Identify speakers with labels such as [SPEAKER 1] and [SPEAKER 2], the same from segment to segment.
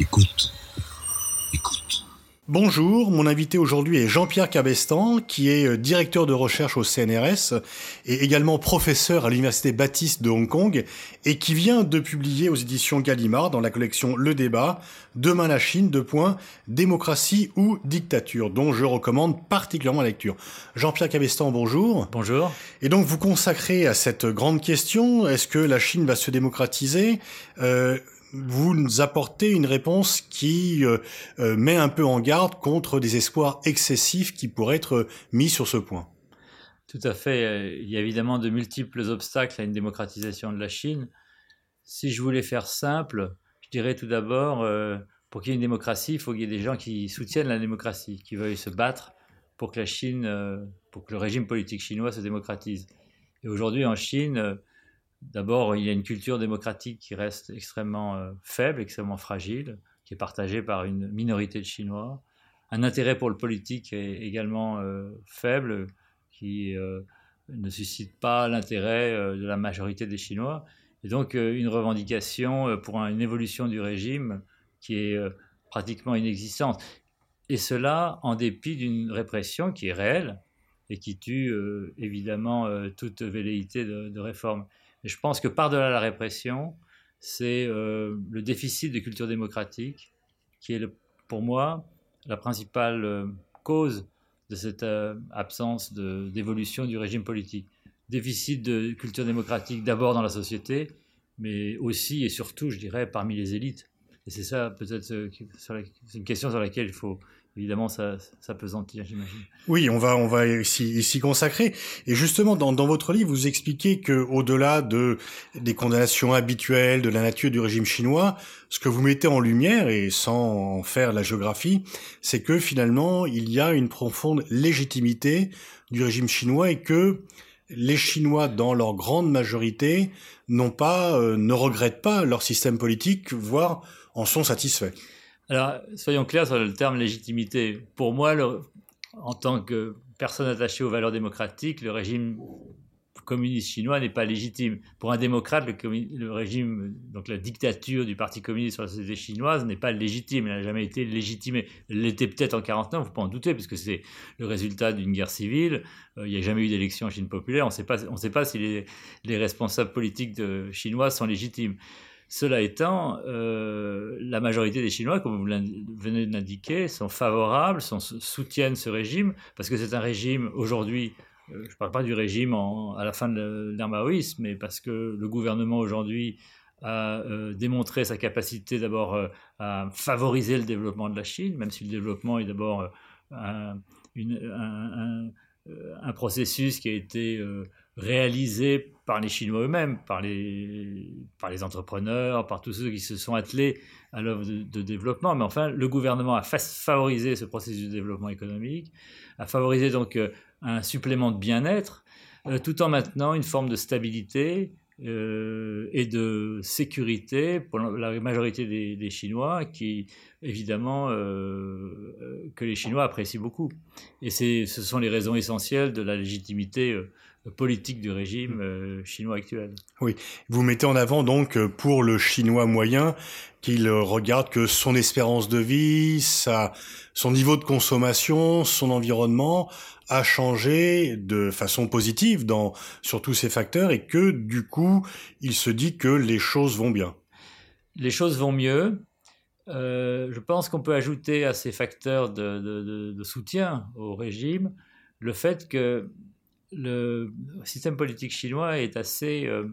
[SPEAKER 1] Écoute. Écoute.
[SPEAKER 2] Bonjour, mon invité aujourd'hui est Jean-Pierre Cabestan, qui est euh, directeur de recherche au CNRS et également professeur à l'Université Baptiste de Hong Kong et qui vient de publier aux éditions Gallimard dans la collection Le Débat, Demain la Chine, deux points, démocratie ou dictature, dont je recommande particulièrement la lecture. Jean-Pierre Cabestan, bonjour.
[SPEAKER 3] Bonjour.
[SPEAKER 2] Et donc vous consacrez à cette grande question, est-ce que la Chine va se démocratiser? Euh, vous nous apportez une réponse qui euh, euh, met un peu en garde contre des espoirs excessifs qui pourraient être mis sur ce point.
[SPEAKER 3] Tout à fait. Euh, il y a évidemment de multiples obstacles à une démocratisation de la Chine. Si je voulais faire simple, je dirais tout d'abord, pour qu'il y ait une démocratie, il faut qu'il y ait des gens qui soutiennent la démocratie, qui veuillent se battre pour que la Chine, pour que le régime politique chinois se démocratise. Et aujourd'hui en Chine, D'abord, il y a une culture démocratique qui reste extrêmement euh, faible, extrêmement fragile, qui est partagée par une minorité de Chinois. Un intérêt pour le politique est également euh, faible, qui euh, ne suscite pas l'intérêt de la majorité des Chinois. Et donc, une revendication pour une évolution du régime qui est pratiquement inexistante. Et cela en dépit d'une répression qui est réelle et qui tue évidemment toute velléité de réforme. Je pense que par-delà la répression, c'est euh, le déficit de culture démocratique qui est pour moi la principale euh, cause de cette euh, absence d'évolution du régime politique. Déficit de culture démocratique d'abord dans la société, mais aussi et surtout, je dirais, parmi les élites. Et c'est ça peut-être c'est une question sur laquelle il faut évidemment ça, ça pesantir, j'imagine.
[SPEAKER 2] Oui, on va on va ici consacrer. Et justement, dans, dans votre livre, vous expliquez que au-delà de des condamnations habituelles de la nature du régime chinois, ce que vous mettez en lumière et sans faire la géographie, c'est que finalement il y a une profonde légitimité du régime chinois et que les Chinois, dans leur grande majorité, n'ont pas, euh, ne regrettent pas leur système politique, voire en sont satisfaits.
[SPEAKER 3] Alors, soyons clairs sur le terme légitimité. Pour moi, en tant que personne attachée aux valeurs démocratiques, le régime communiste chinois n'est pas légitime. Pour un démocrate, le, régime, donc la dictature du Parti communiste sur la société chinoise n'est pas légitime. Elle n'a jamais été légitimée. Elle l'était peut-être en 49, vous pouvez en douter, puisque c'est le résultat d'une guerre civile. Euh, il n'y a jamais eu d'élection en Chine populaire. On ne sait pas si les, les responsables politiques chinois sont légitimes. Cela étant, euh, la majorité des Chinois, comme vous venez de l'indiquer, sont favorables, soutiennent ce régime, parce que c'est un régime aujourd'hui, euh, je ne parle pas du régime à la fin de l'ère maoïste, mais parce que le gouvernement aujourd'hui a euh, démontré sa capacité d'abord à favoriser le développement de la Chine, même si le développement est d'abord un, un, processus qui a été réalisé par les Chinois eux-mêmes, par les, par les entrepreneurs, par tous ceux qui se sont attelés à l'œuvre de, développement. Mais enfin, le gouvernement a favorisé ce processus de développement économique, a favorisé donc euh, un supplément de bien-être, euh, tout en maintenant une forme de stabilité euh, et de sécurité pour la majorité des, Chinois, qui évidemment que les Chinois apprécient beaucoup. Et ce sont les raisons essentielles de la légitimité politique du régime mm. euh, chinois actuel.
[SPEAKER 2] Oui, vous mettez en avant donc euh, pour le chinois moyen qu'il euh, regarde que son espérance de vie, sa, son niveau de consommation, son environnement a changé de façon positive dans, sur tous ces facteurs et que du coup, il se dit que les choses vont bien.
[SPEAKER 3] Les choses vont mieux. je pense qu'on peut ajouter à ces facteurs de, de soutien au régime le fait que le système politique chinois est assez euh,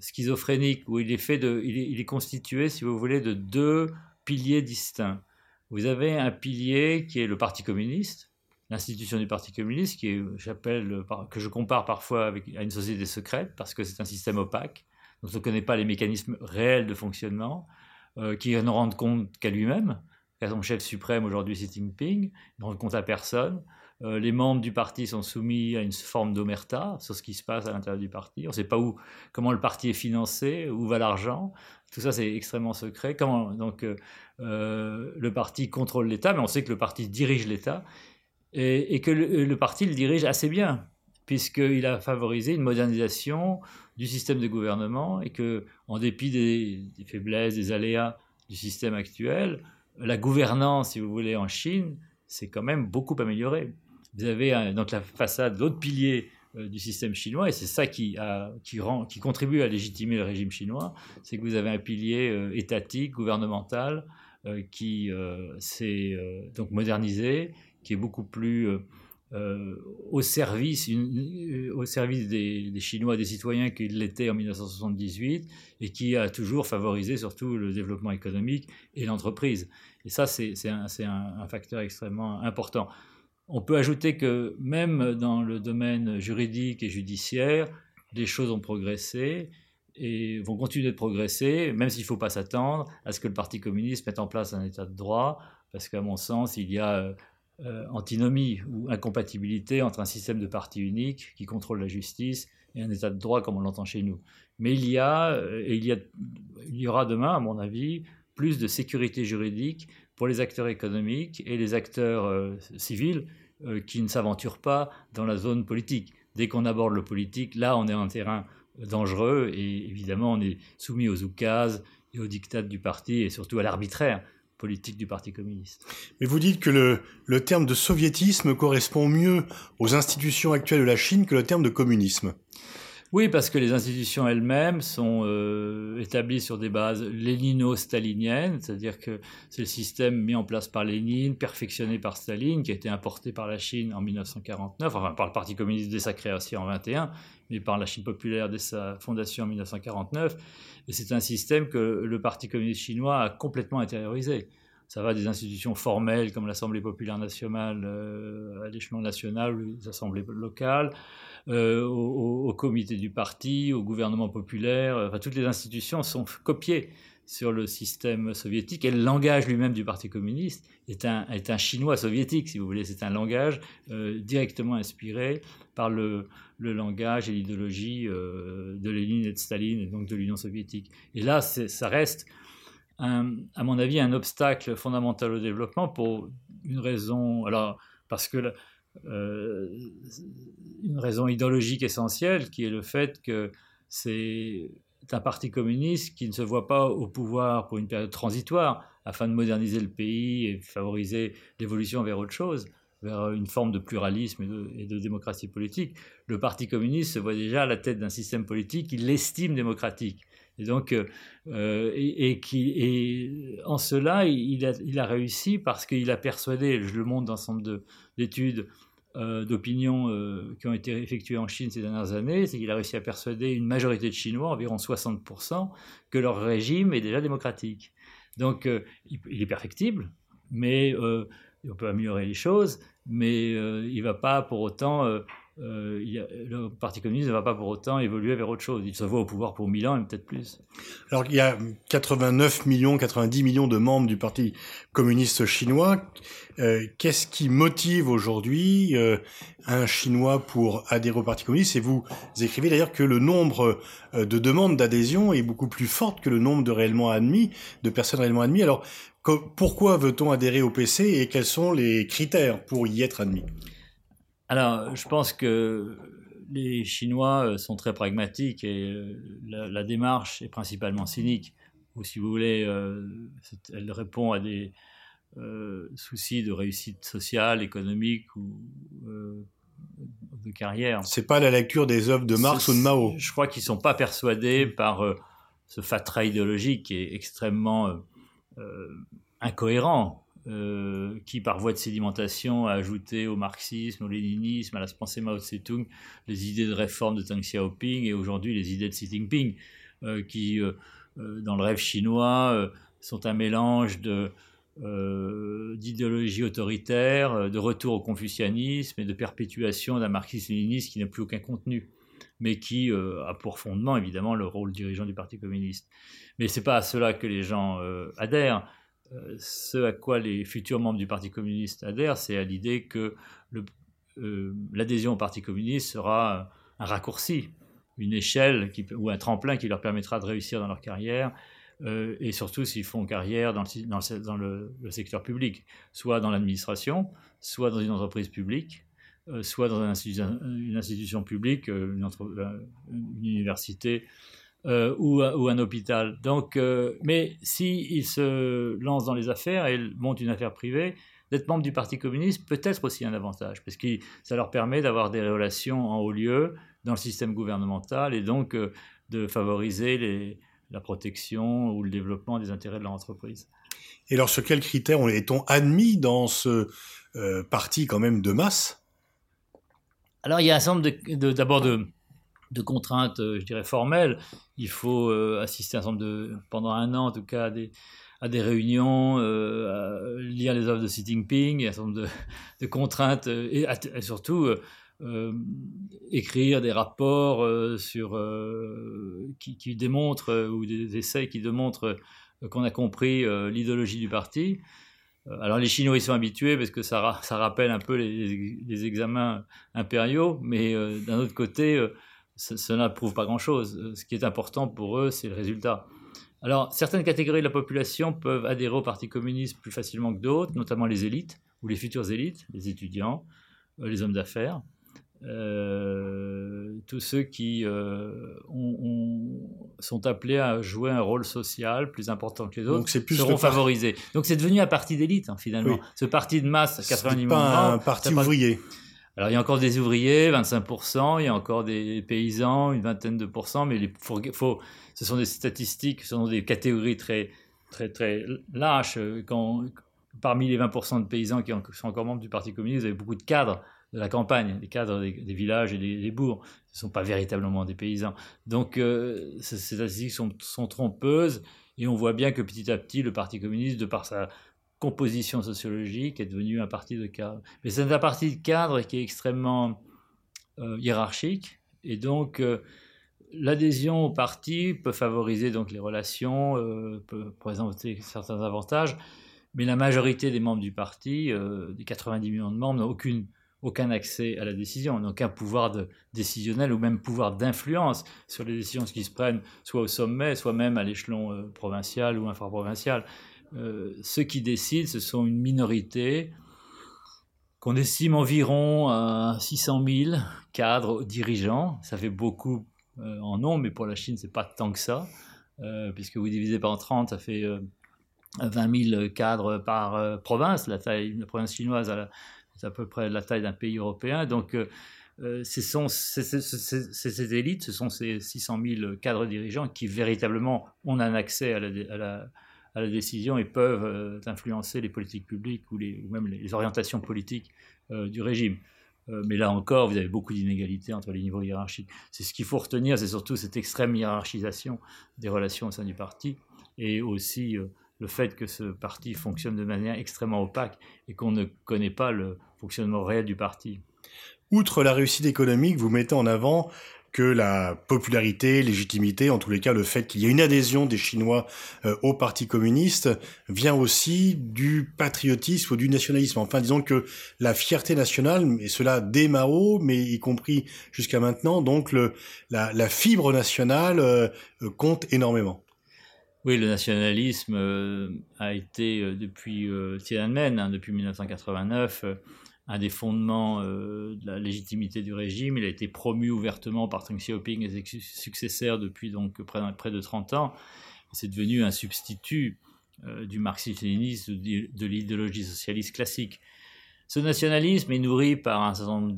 [SPEAKER 3] schizophrénique, où il est, fait de, il est, constitué, si vous voulez, de deux piliers distincts. Vous avez un pilier qui est le Parti communiste, l'institution du Parti communiste, qui j'appelle, que je compare parfois avec, à une société secrète, parce que c'est un système opaque, dont on ne connaît pas les mécanismes réels de fonctionnement, euh, qui ne rend compte qu'à lui-même, qu'à son chef suprême aujourd'hui Xi Jinping, ne rend compte à personne. Euh, les membres du parti sont soumis à une forme d'omerta sur ce qui se passe à l'intérieur du parti. On ne sait pas où, comment le parti est financé, où va l'argent. Tout ça, c'est extrêmement secret. Comment, donc, euh, euh, le parti contrôle l'État, mais on sait que le parti dirige l'État et, que le, parti le dirige assez bien, puisqu'il a favorisé une modernisation du système de gouvernement et que, en dépit des, des faiblesses, des aléas du système actuel, la gouvernance, si vous voulez, en Chine, c'est quand même beaucoup amélioré. Vous avez donc la façade, l'autre pilier euh, du système chinois, et c'est ça qui, contribue à légitimer le régime chinois, c'est que vous avez un pilier euh, étatique, gouvernemental, euh, qui s'est donc modernisé, qui est beaucoup plus au service, des, des, Chinois, des citoyens qu'il l'était en 1978, et qui a toujours favorisé surtout le développement économique et l'entreprise. Et ça, c'est un facteur extrêmement important. On peut ajouter que même dans le domaine juridique et judiciaire, les choses ont progressé et vont continuer de progresser, même s'il ne faut pas s'attendre à ce que le Parti communiste mette en place un état de droit, parce qu'à mon sens, il y a euh, antinomie ou incompatibilité entre un système de parti unique qui contrôle la justice et un état de droit comme on l'entend chez nous. Mais il y a, euh, et il y aura demain, à mon avis, plus de sécurité juridique pour les acteurs économiques et les acteurs euh, civils euh, qui ne s'aventurent pas dans la zone politique. Dès qu'on aborde le politique, là, on est en terrain dangereux et évidemment, on est soumis aux oukases et aux dictats du parti et surtout à l'arbitraire politique du Parti communiste.
[SPEAKER 2] Mais vous dites que le terme de soviétisme correspond mieux aux institutions actuelles de la Chine que le terme de communisme.
[SPEAKER 3] Oui, parce que les institutions elles-mêmes sont euh, établies sur des bases lénino-staliniennes, c'est-à-dire que c'est le système mis en place par Lénine, perfectionné par Staline, qui a été importé par la Chine en 1949, enfin par le Parti communiste dès sa création en 21, mais par la Chine populaire dès sa fondation en 1949. Et c'est un système que le Parti communiste chinois a complètement intériorisé. Ça va des institutions formelles comme l'Assemblée populaire nationale euh, à l'échelon national les assemblées locales, euh, au, comité du parti, au gouvernement populaire. Enfin, toutes les institutions sont copiées sur le système soviétique et le langage lui-même du Parti communiste est un, est un chinois soviétique, si vous voulez. C'est un langage euh, directement inspiré par le, le langage et l'idéologie de Lénine et de Staline et donc de l'Union soviétique. Et là, ça reste à mon avis, un obstacle fondamental au développement pour une raison, alors, parce que euh, une raison idéologique essentielle, qui est le fait que c'est un parti communiste qui ne se voit pas au pouvoir pour une période transitoire, afin de moderniser le pays et favoriser l'évolution vers autre chose, vers une forme de pluralisme et de, et de démocratie politique. Le Parti communiste se voit déjà à la tête d'un système politique qu'il estime démocratique. Et donc, euh, euh, et, en cela, il a, réussi parce qu'il a persuadé, je le montre dans certain nombre d'études euh, d'opinion qui ont été effectuées en Chine ces dernières années, c'est qu'il a réussi à persuader une majorité de Chinois, environ 60%, que leur régime est déjà démocratique. Donc, il, est perfectible, mais on peut améliorer les choses, mais il ne va pas pour autant euh, le Parti communiste ne va pas pour autant évoluer vers autre chose. Il se voit au pouvoir pour 1000 ans et peut-être plus.
[SPEAKER 2] Alors il y a 89 millions, 90 millions de membres du Parti communiste chinois. Euh, qu'est-ce qui motive aujourd'hui euh, un Chinois pour adhérer au Parti communiste? Et vous écrivez d'ailleurs que le nombre de demandes d'adhésion est beaucoup plus fort que le nombre de réellement admis, de personnes réellement admises. Alors pourquoi veut-on adhérer au PC et quels sont les critères pour y être admis?
[SPEAKER 3] Alors, je pense que les Chinois euh, sont très pragmatiques et euh, la, démarche est principalement cynique. Ou si vous voulez, euh, elle répond à des soucis de réussite sociale, économique ou de carrière.
[SPEAKER 2] C'est pas la lecture des œuvres de Marx ou de Mao.
[SPEAKER 3] Je crois qu'ils sont pas persuadés par ce fatras idéologique qui est extrêmement incohérent euh, qui, par voie de sédimentation, a ajouté au marxisme, au léninisme, à la pensée Mao Tse-tung, les idées de réforme de Deng Xiaoping et aujourd'hui les idées de Xi Jinping, euh, qui, euh, dans le rêve chinois, sont un mélange de d'idéologie autoritaire, de retour au confucianisme et de perpétuation d'un marxisme-léninisme qui n'a plus aucun contenu, mais qui a pour fondement évidemment le rôle dirigeant du Parti communiste. Mais c'est pas à cela que les gens adhèrent. Euh, ce à quoi les futurs membres du Parti communiste adhèrent, c'est à l'idée que euh, l'adhésion au Parti communiste sera un raccourci, une échelle ou un tremplin qui leur permettra de réussir dans leur carrière, euh, et surtout s'ils font carrière dans, le, secteur public, soit dans l'administration, soit dans une entreprise publique, soit dans une institution, publique, une, université euh, ou, ou, un hôpital. Donc, euh, mais s'ils se lancent dans les affaires et montent une affaire privée, d'être membre du Parti communiste peut être aussi un avantage, parce que ça leur permet d'avoir des relations en haut lieu dans le système gouvernemental et donc euh, de favoriser les, la protection ou le développement des intérêts de leur entreprise.
[SPEAKER 2] Et alors, sur quels critères est-on admis dans ce euh, parti quand même de masse?
[SPEAKER 3] Alors, il y a un certain nombre d'abord de, de, contraintes, euh, je dirais, formelles. Il faut assister un de, pendant un an en tout cas, à des, à des réunions, euh, à lire les œuvres de Xi Jinping, un certain nombre de, contraintes, euh, et, surtout euh, écrire des rapports sur, qui, démontrent, ou des essais qui démontrent qu'on a compris l'idéologie du parti. Alors les Chinois ils sont habitués parce que ça, ça rappelle un peu les examens impériaux, mais d'un autre côté, cela ne prouve pas grand-chose. Ce qui est important pour eux, c'est le résultat. Alors, certaines catégories de la population peuvent adhérer au Parti communiste plus facilement que d'autres, notamment les élites, ou les futures élites, les étudiants, euh, les hommes d'affaires, euh, tous ceux qui euh, sont appelés à jouer un rôle social plus important que les autres seront favorisés. Donc c'est devenu un parti d'élite, hein, finalement. Ce parti de masse, 90 millions
[SPEAKER 2] pas un parti ouvrier.
[SPEAKER 3] Alors il y a encore des ouvriers, 25%, il y a encore des paysans, une vingtaine de pourcents, mais ce sont des statistiques, ce sont des catégories très, très, très lâches. Quand, parmi les 20% de paysans qui sont encore membres du Parti communiste, vous avez beaucoup de cadres de la campagne, des cadres des, villages et des, bourgs. Ce ne sont pas véritablement des paysans. Donc euh, ces statistiques sont, sont, trompeuses et on voit bien que petit à petit, le Parti communiste, de par sa composition sociologique, est devenu un parti de cadre. Mais c'est un parti de cadre qui est extrêmement euh, hiérarchique et donc... Euh, l'adhésion au parti peut favoriser donc les relations, euh, peut présenter certains avantages, mais la majorité des membres du parti, des 90 millions de membres, n'ont aucune, aucun accès à la décision, n'ont aucun pouvoir décisionnel ou même pouvoir d'influence sur les décisions qui se prennent, soit au sommet, soit même à l'échelon provincial ou infraprovincial. Ceux qui décident, ce sont une minorité qu'on estime environ à 600 000 cadres dirigeants. Ça fait beaucoup euh, en nombre, mais pour la Chine, c'est pas tant que ça, euh, puisque vous divisez par 30, ça fait 20 euh, 000 cadres par province. La taille, la province chinoise c'est à peu près la taille d'un pays européen. Donc, ce sont ces, élites, ce sont ces 600 000 cadres dirigeants qui véritablement ont un accès à à la, décision et peuvent influencer les politiques publiques ou, les, ou même les orientations politiques du régime. Euh, mais là encore, vous avez beaucoup d'inégalités entre les niveaux hiérarchiques. C'est ce qu'il faut retenir, c'est surtout cette extrême hiérarchisation des relations au sein du parti et aussi euh, le fait que ce parti fonctionne de manière extrêmement opaque et qu'on ne connaît pas le fonctionnement réel du parti.
[SPEAKER 2] Outre la réussite économique, vous mettez en avant que la popularité, légitimité, en tous les cas le fait qu'il y ait une adhésion des Chinois euh, au Parti communiste vient aussi du patriotisme ou du nationalisme. Enfin, disons que la fierté nationale, et cela dès Mao, mais y compris jusqu'à maintenant, donc le, la, la fibre nationale euh, compte énormément.
[SPEAKER 3] Oui, le nationalisme euh, a été depuis Tiananmen, hein, depuis 1989 un des fondements euh, de la légitimité du régime. Il a été promu ouvertement par Deng Xiaoping et ses successeurs depuis donc près, de 30 ans. C'est devenu un substitut euh, du marxisme-léninisme, de, l'idéologie socialiste classique. Ce nationalisme est nourri par un certain nombre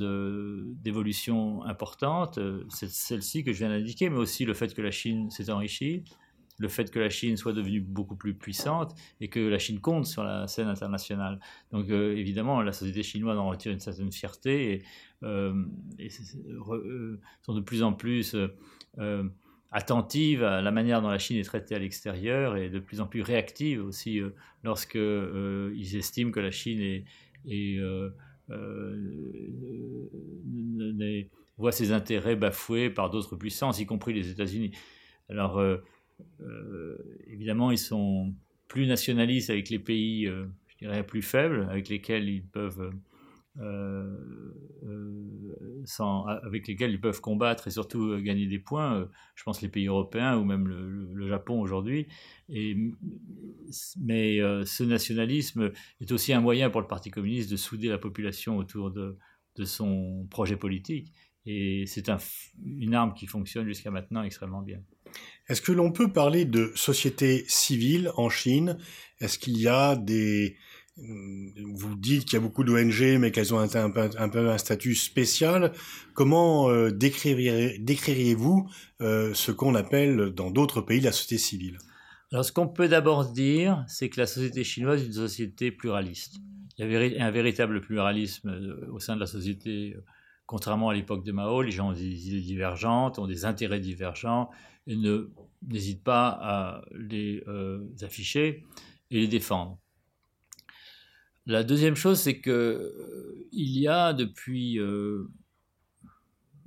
[SPEAKER 3] d'évolutions importantes, euh, celle-ci que je viens d'indiquer, mais aussi le fait que la Chine s'est enrichie, le fait que la Chine soit devenue beaucoup plus puissante et que la Chine compte sur la scène internationale. Donc euh, évidemment, la société chinoise en retire une certaine fierté et, euh, euh, sont de plus en plus attentives à la manière dont la Chine est traitée à l'extérieur et de plus en plus réactives aussi lorsque ils estiment que la Chine est, voit ses intérêts bafoués par d'autres puissances, y compris les États-Unis. Alors, évidemment, ils sont plus nationalistes avec les pays, euh, je dirais, plus faibles, avec lesquels ils peuvent euh, avec lesquels ils peuvent combattre et surtout gagner des points. je pense les pays européens ou même le, Japon aujourd'hui. mais ce nationalisme est aussi un moyen pour le Parti communiste de souder la population autour de, son projet politique. Et c'est un, une arme qui fonctionne jusqu'à maintenant extrêmement bien.
[SPEAKER 2] Est-ce que l'on peut parler de société civile en Chine? Est-ce qu'il y a des... Vous dites qu'il y a beaucoup d'ONG, mais qu'elles ont un, un, peu un statut spécial. Comment euh, décririez-vous euh, ce qu'on appelle dans d'autres pays la société civile?
[SPEAKER 3] Alors, ce qu'on peut d'abord dire, c'est que la société chinoise est une société pluraliste. Il y a un véritable pluralisme euh, au sein de la société contrairement à l'époque de Mao, les gens ont des idées divergentes, ont des intérêts divergents, et n'hésitent pas à les euh, afficher et les défendre. La deuxième chose, c'est qu'il euh, y a depuis euh,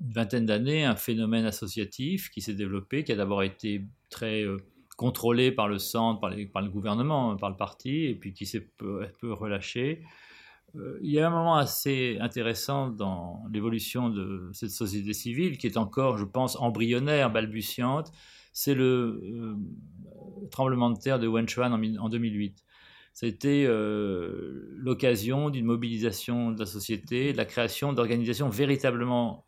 [SPEAKER 3] une vingtaine d'années un phénomène associatif qui s'est développé, qui a d'abord été très contrôlé par le centre, par, le gouvernement, par le parti, et puis qui s'est peu, peu relâché il y a un moment assez intéressant dans l'évolution de cette société civile qui est encore, je pense, embryonnaire, balbutiante. C'est le euh, tremblement de terre de Wenchuan en, en 2008. C'était euh, l'occasion d'une mobilisation de la société, de la création d'organisations véritablement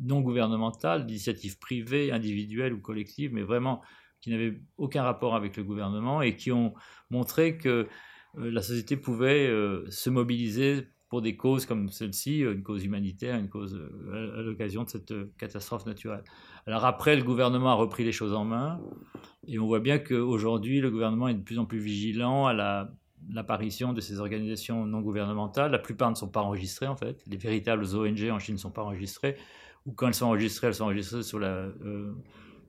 [SPEAKER 3] non gouvernementales, d'initiatives privées, individuelles ou collectives, mais vraiment qui n'avaient aucun rapport avec le gouvernement et qui ont montré que euh, la société pouvait euh, se mobiliser pour des causes comme celle-ci, euh, une cause humanitaire, une cause à l'occasion de cette catastrophe naturelle. Alors après, le gouvernement a repris les choses en main, et on voit bien qu'aujourd'hui, le gouvernement est de plus en plus vigilant à l'apparition de ces organisations non gouvernementales. La plupart ne sont pas enregistrées, en fait. Les véritables ONG en Chine ne sont pas enregistrées, ou quand elles sont enregistrées, elles sont enregistrées sur la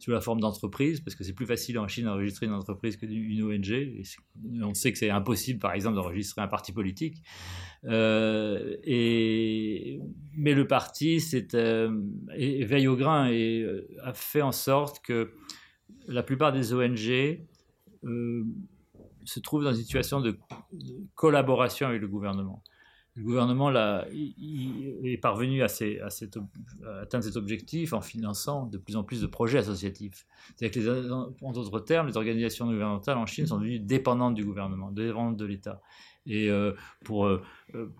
[SPEAKER 3] sous la forme d'entreprise, parce que c'est plus facile en Chine d'enregistrer une entreprise qu'une ONG. On sait que c'est impossible, par exemple, d'enregistrer un parti politique. Euh, mais le parti euh, veille au grain et euh, a fait en sorte que la plupart des ONG se trouvent dans une situation de collaboration avec le gouvernement le gouvernement là, est parvenu à, atteindre cet objectif en finançant de plus en plus de projets associatifs. En d'autres termes, les organisations gouvernementales en Chine sont devenues dépendantes du gouvernement, dépendantes de l'État. Et euh, pour, euh, euh,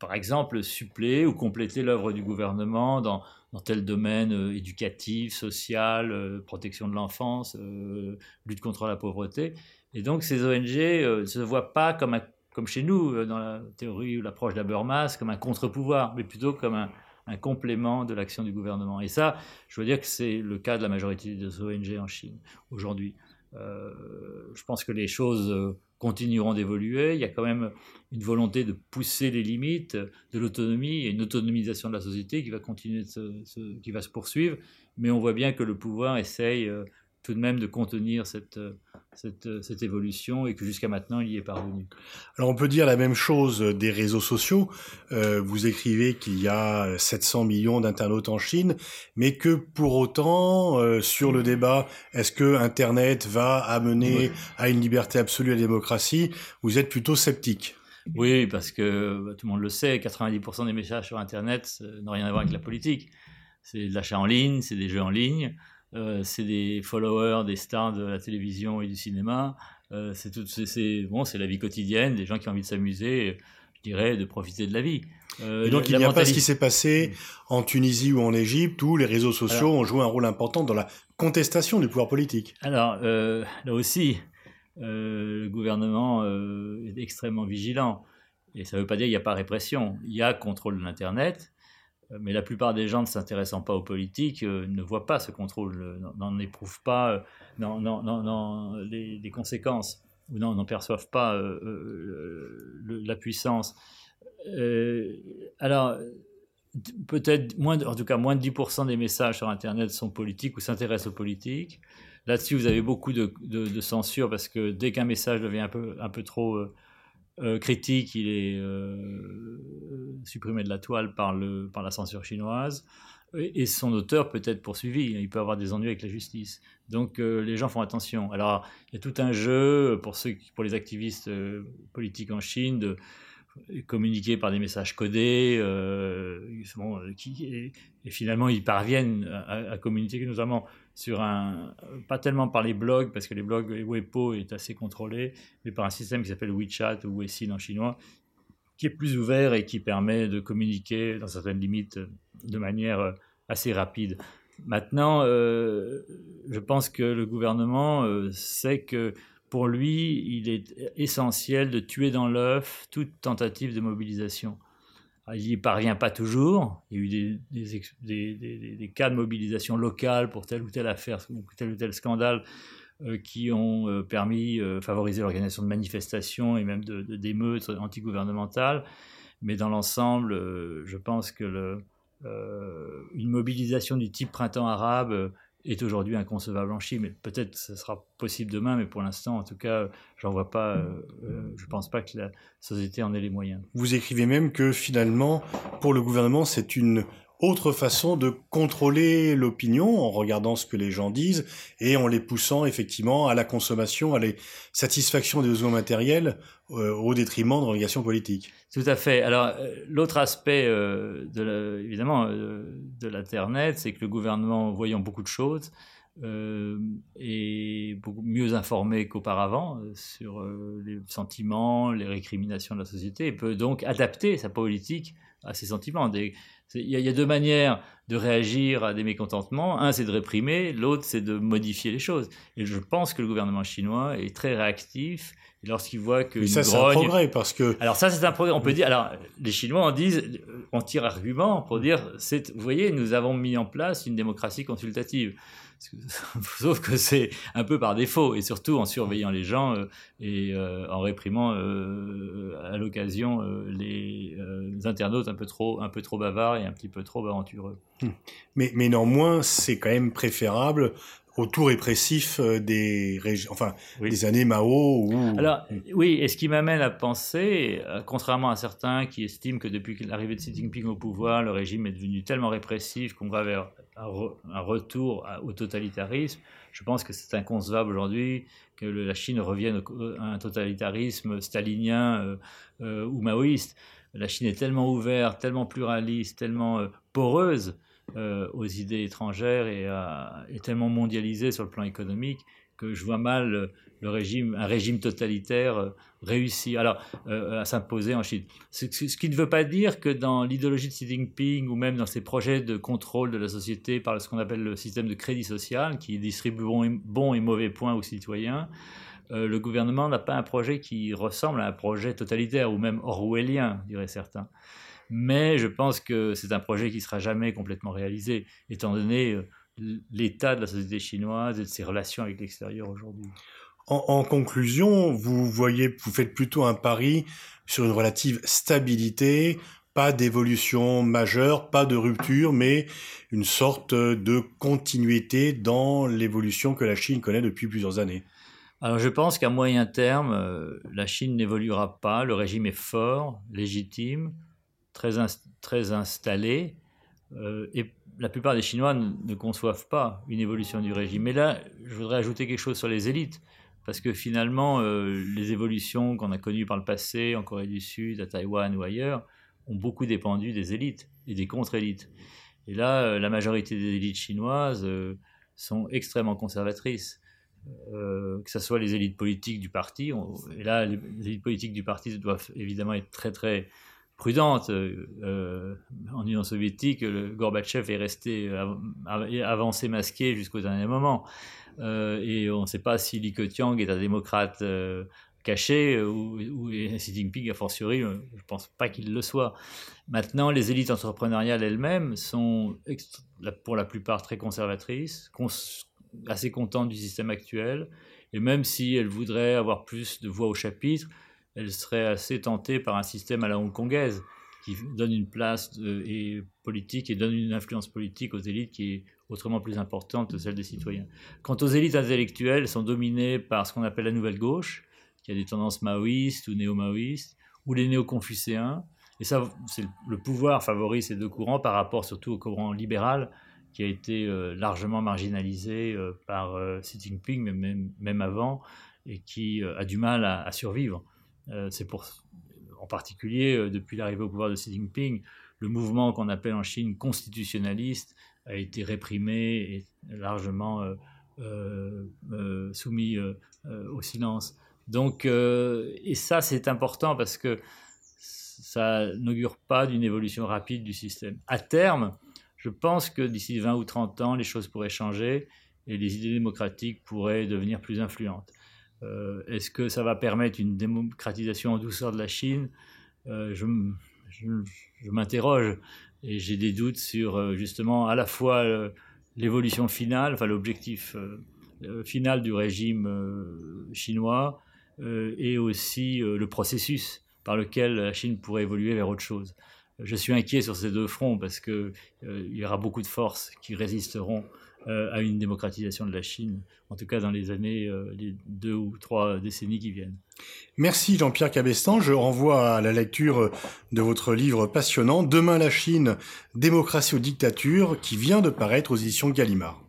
[SPEAKER 3] par exemple, suppléer ou compléter l'œuvre du gouvernement dans, dans tel domaine éducatif, social, protection de l'enfance, lutte contre la pauvreté. Et donc, ces ONG ne se voient pas comme un comme chez nous, euh, dans la théorie ou l'approche d'Habermas, comme un contre-pouvoir, mais plutôt comme un, complément de l'action du gouvernement. Et ça, je veux dire que c'est le cas de la majorité des ONG en Chine aujourd'hui. Euh, je pense que les choses euh, continueront d'évoluer. Il y a quand même une volonté de pousser les limites de l'autonomie et une autonomisation de la société qui va continuer, de qui va se poursuivre. Mais on voit bien que le pouvoir essaye tout de même de contenir cette, cette, cette évolution et que jusqu'à maintenant il y est parvenu.
[SPEAKER 2] Alors on peut dire la même chose des réseaux sociaux. Euh, vous écrivez qu'il y a 700 millions d'internautes en Chine, mais que pour autant, euh, sur le débat, est-ce que Internet va amener à une liberté absolue à la démocratie, vous êtes plutôt sceptique
[SPEAKER 3] oui, parce que bah, tout le monde le sait, 90% des messages sur Internet n'ont rien à voir avec la politique. C'est de l'achat en ligne, c'est des jeux en ligne. Euh, c'est des followers des stars de la télévision et du cinéma. Euh, c'est tout, c'est bon, c'est la vie quotidienne, des gens qui ont envie de s'amuser, je dirais, de profiter de la vie.
[SPEAKER 2] Euh, et donc il n'y a pas ce qui s'est passé en Tunisie ou en Égypte où les réseaux sociaux ont joué un rôle important dans la contestation du pouvoir politique.
[SPEAKER 3] Alors là aussi, le gouvernement est extrêmement vigilant. Et ça ne veut pas dire qu'il n'y a pas répression. Il y a contrôle de l'Internet, mais la plupart des gens ne s'intéressant pas aux politiques euh, ne voient pas ce contrôle, euh, n'en éprouvent pas les, conséquences ou n'en perçoivent pas la puissance. alors, peut-être moins, en tout cas moins de 10% des messages sur Internet sont politiques ou s'intéressent aux politiques. Là-dessus, vous avez beaucoup de, censure parce que dès qu'un message devient un peu, un peu trop euh, critique, il est euh, supprimé de la toile par, le, par la censure chinoise. Et, son auteur peut être poursuivi. Il peut avoir des ennuis avec la justice. Donc euh, les gens font attention. Alors il y a tout un jeu pour, ceux, pour les activistes politiques en Chine de communiquer par des messages codés, qui, et, finalement ils parviennent à, à communiquer notamment sur un, pas tellement par les blogs, parce que les blogs, Weibo est assez contrôlé, mais par un système qui s'appelle WeChat ou Weixin en chinois, qui est plus ouvert et qui permet de communiquer dans certaines limites de manière assez rapide. Maintenant, je pense que le gouvernement sait que pour lui, il est essentiel de tuer dans l'œuf toute tentative de mobilisation. il n'y parvient pas toujours. Il y a eu des, cas de mobilisation locale pour telle ou telle affaire ou tel ou tel scandale euh, qui ont euh, permis, de euh, favoriser l'organisation de manifestations et même d'émeutes de, antigouvernementales. Mais dans l'ensemble, je pense que le, une mobilisation du type printemps arabe est aujourd'hui inconcevable en Chine. Peut-être ce sera possible demain, mais pour l'instant, en tout cas, j'en vois pas. je pense pas que la société en ait les moyens.
[SPEAKER 2] Vous écrivez même que finalement, pour le gouvernement, c'est une autre façon de contrôler l'opinion en regardant ce que les gens disent et en les poussant effectivement à la consommation, à la satisfaction des besoins matériels euh, au détriment de l'organisation politique.
[SPEAKER 3] Tout à fait. Alors euh, l'autre aspect, euh, de évidemment, de l'Internet, c'est que le gouvernement, voyant beaucoup de choses, est beaucoup mieux informé qu'auparavant sur les sentiments, les récriminations de la société et peut donc adapter sa politique à ces sentiments. Il y, a deux manières de réagir à des mécontentements. Un, c'est de réprimer, l'autre, c'est de modifier les choses. Et je pense que le gouvernement chinois est très réactif. Et lorsqu'il voit que.
[SPEAKER 2] Mais ça, c'est un progrès parce que.
[SPEAKER 3] Alors, ça, c'est un progrès. On peut dire. Alors, les Chinois en disent. On tire argument pour dire. Vous voyez, nous avons mis en place une démocratie consultative. Sauf que c'est un peu par défaut, et surtout en surveillant les gens euh, et euh, en réprimant euh, à l'occasion les, internautes un peu, trop, bavards et un petit peu trop aventureux.
[SPEAKER 2] Hmm. Mais néanmoins, c'est quand même préférable au tout répressif des, enfin, des années Mao.
[SPEAKER 3] Alors, oui, et ce qui m'amène à penser, contrairement à certains qui estiment que depuis l'arrivée de Xi Jinping au pouvoir, le régime est devenu tellement répressif qu'on va vers un, retour au totalitarisme. Je pense que c'est inconcevable aujourd'hui que la Chine revienne à un totalitarisme stalinien euh, euh, ou maoïste. La Chine est tellement ouverte, tellement pluraliste, tellement euh, poreuse aux idées étrangères et, et, tellement mondialisée sur le plan économique que je vois mal le régime, un régime totalitaire euh, réussi alors, euh, à s'imposer en Chine. Ce, qui ne veut pas dire que dans l'idéologie de Xi Jinping ou même dans ses projets de contrôle de la société par ce qu'on appelle le système de crédit social, qui distribue bons et, mauvais points aux citoyens, euh, le gouvernement n'a pas un projet qui ressemble à un projet totalitaire ou même orwellien, diraient certains. Mais je pense que c'est un projet qui ne sera jamais complètement réalisé, étant donné l'état de la société chinoise et de ses relations avec l'extérieur aujourd'hui.
[SPEAKER 2] En, conclusion, vous voyez, vous faites plutôt un pari sur une relative stabilité, pas d'évolution majeure, pas de rupture, mais une sorte de continuité dans l'évolution que la Chine connaît depuis plusieurs années.
[SPEAKER 3] Alors je pense qu'à moyen terme, euh, la Chine n'évoluera pas, le régime est fort, légitime, très, très installé, euh, et la plupart des Chinois ne, conçoivent pas une évolution du régime. Mais là, je voudrais ajouter quelque chose sur les élites parce que finalement, euh, les évolutions qu'on a connues par le passé en Corée du Sud, à Taïwan ou ailleurs, ont beaucoup dépendu des élites et des contre-élites. Et là, euh, la majorité des élites chinoises sont extrêmement conservatrices. que ce soit les élites politiques du parti, et là, les, élites politiques du parti doivent évidemment être très très prudentes. en Union soviétique, Gorbatchev est resté avancé masqué jusqu'au dernier moment. Euh, et on ne sait pas si Li Keqiang est un démocrate euh, caché euh, ou, ou, Xi Jinping, a fortiori, je ne pense pas qu'il le soit. Maintenant, les élites entrepreneuriales elles-mêmes sont pour la plupart très conservatrices, assez contentes du système actuel, et même si elles voudraient avoir plus de voix au chapitre, elles seraient assez tentées par un système à la hongkongaise qui donne une place et politique et donne une influence politique aux élites qui est autrement plus importante que celle des citoyens. Quant aux élites intellectuelles, elles sont dominées par ce qu'on appelle la nouvelle gauche, qui a des tendances maoïstes ou néo-maoïstes, ou les néo-confucéens. Et ça, c'est le pouvoir favorise ces deux courants par rapport surtout au courant libéral, qui a été euh, largement marginalisé euh, par euh, Xi Jinping, même, même, avant, et qui a du mal à survivre. C'est pour, en particulier, depuis l'arrivée au pouvoir de Xi Jinping, le mouvement qu'on appelle en Chine constitutionnaliste a été réprimé et largement euh, euh, euh, soumis au silence. Donc, et ça, c'est important parce que ça n'augure pas d'une évolution rapide du système. À terme, Je pense que d'ici 20 ou 30 ans, les choses pourraient changer et les idées démocratiques pourraient devenir plus influentes. Euh, est-ce que ça va permettre une démocratisation en douceur de la Chine? Euh, Je, m'interroge et j'ai des doutes sur euh, justement à la fois l'évolution finale, enfin l'objectif final du régime chinois et aussi le processus par lequel la Chine pourrait évoluer vers autre chose. Je suis inquiet sur ces deux fronts parce qu'il y aura beaucoup de forces qui résisteront euh, à une démocratisation de la Chine, en tout cas dans les années, euh, les deux ou trois décennies qui viennent.
[SPEAKER 2] Merci Jean-Pierre Cabestan. Je renvoie à la lecture de votre livre passionnant Demain la Chine, démocratie ou dictature, qui vient de paraître aux éditions Gallimard.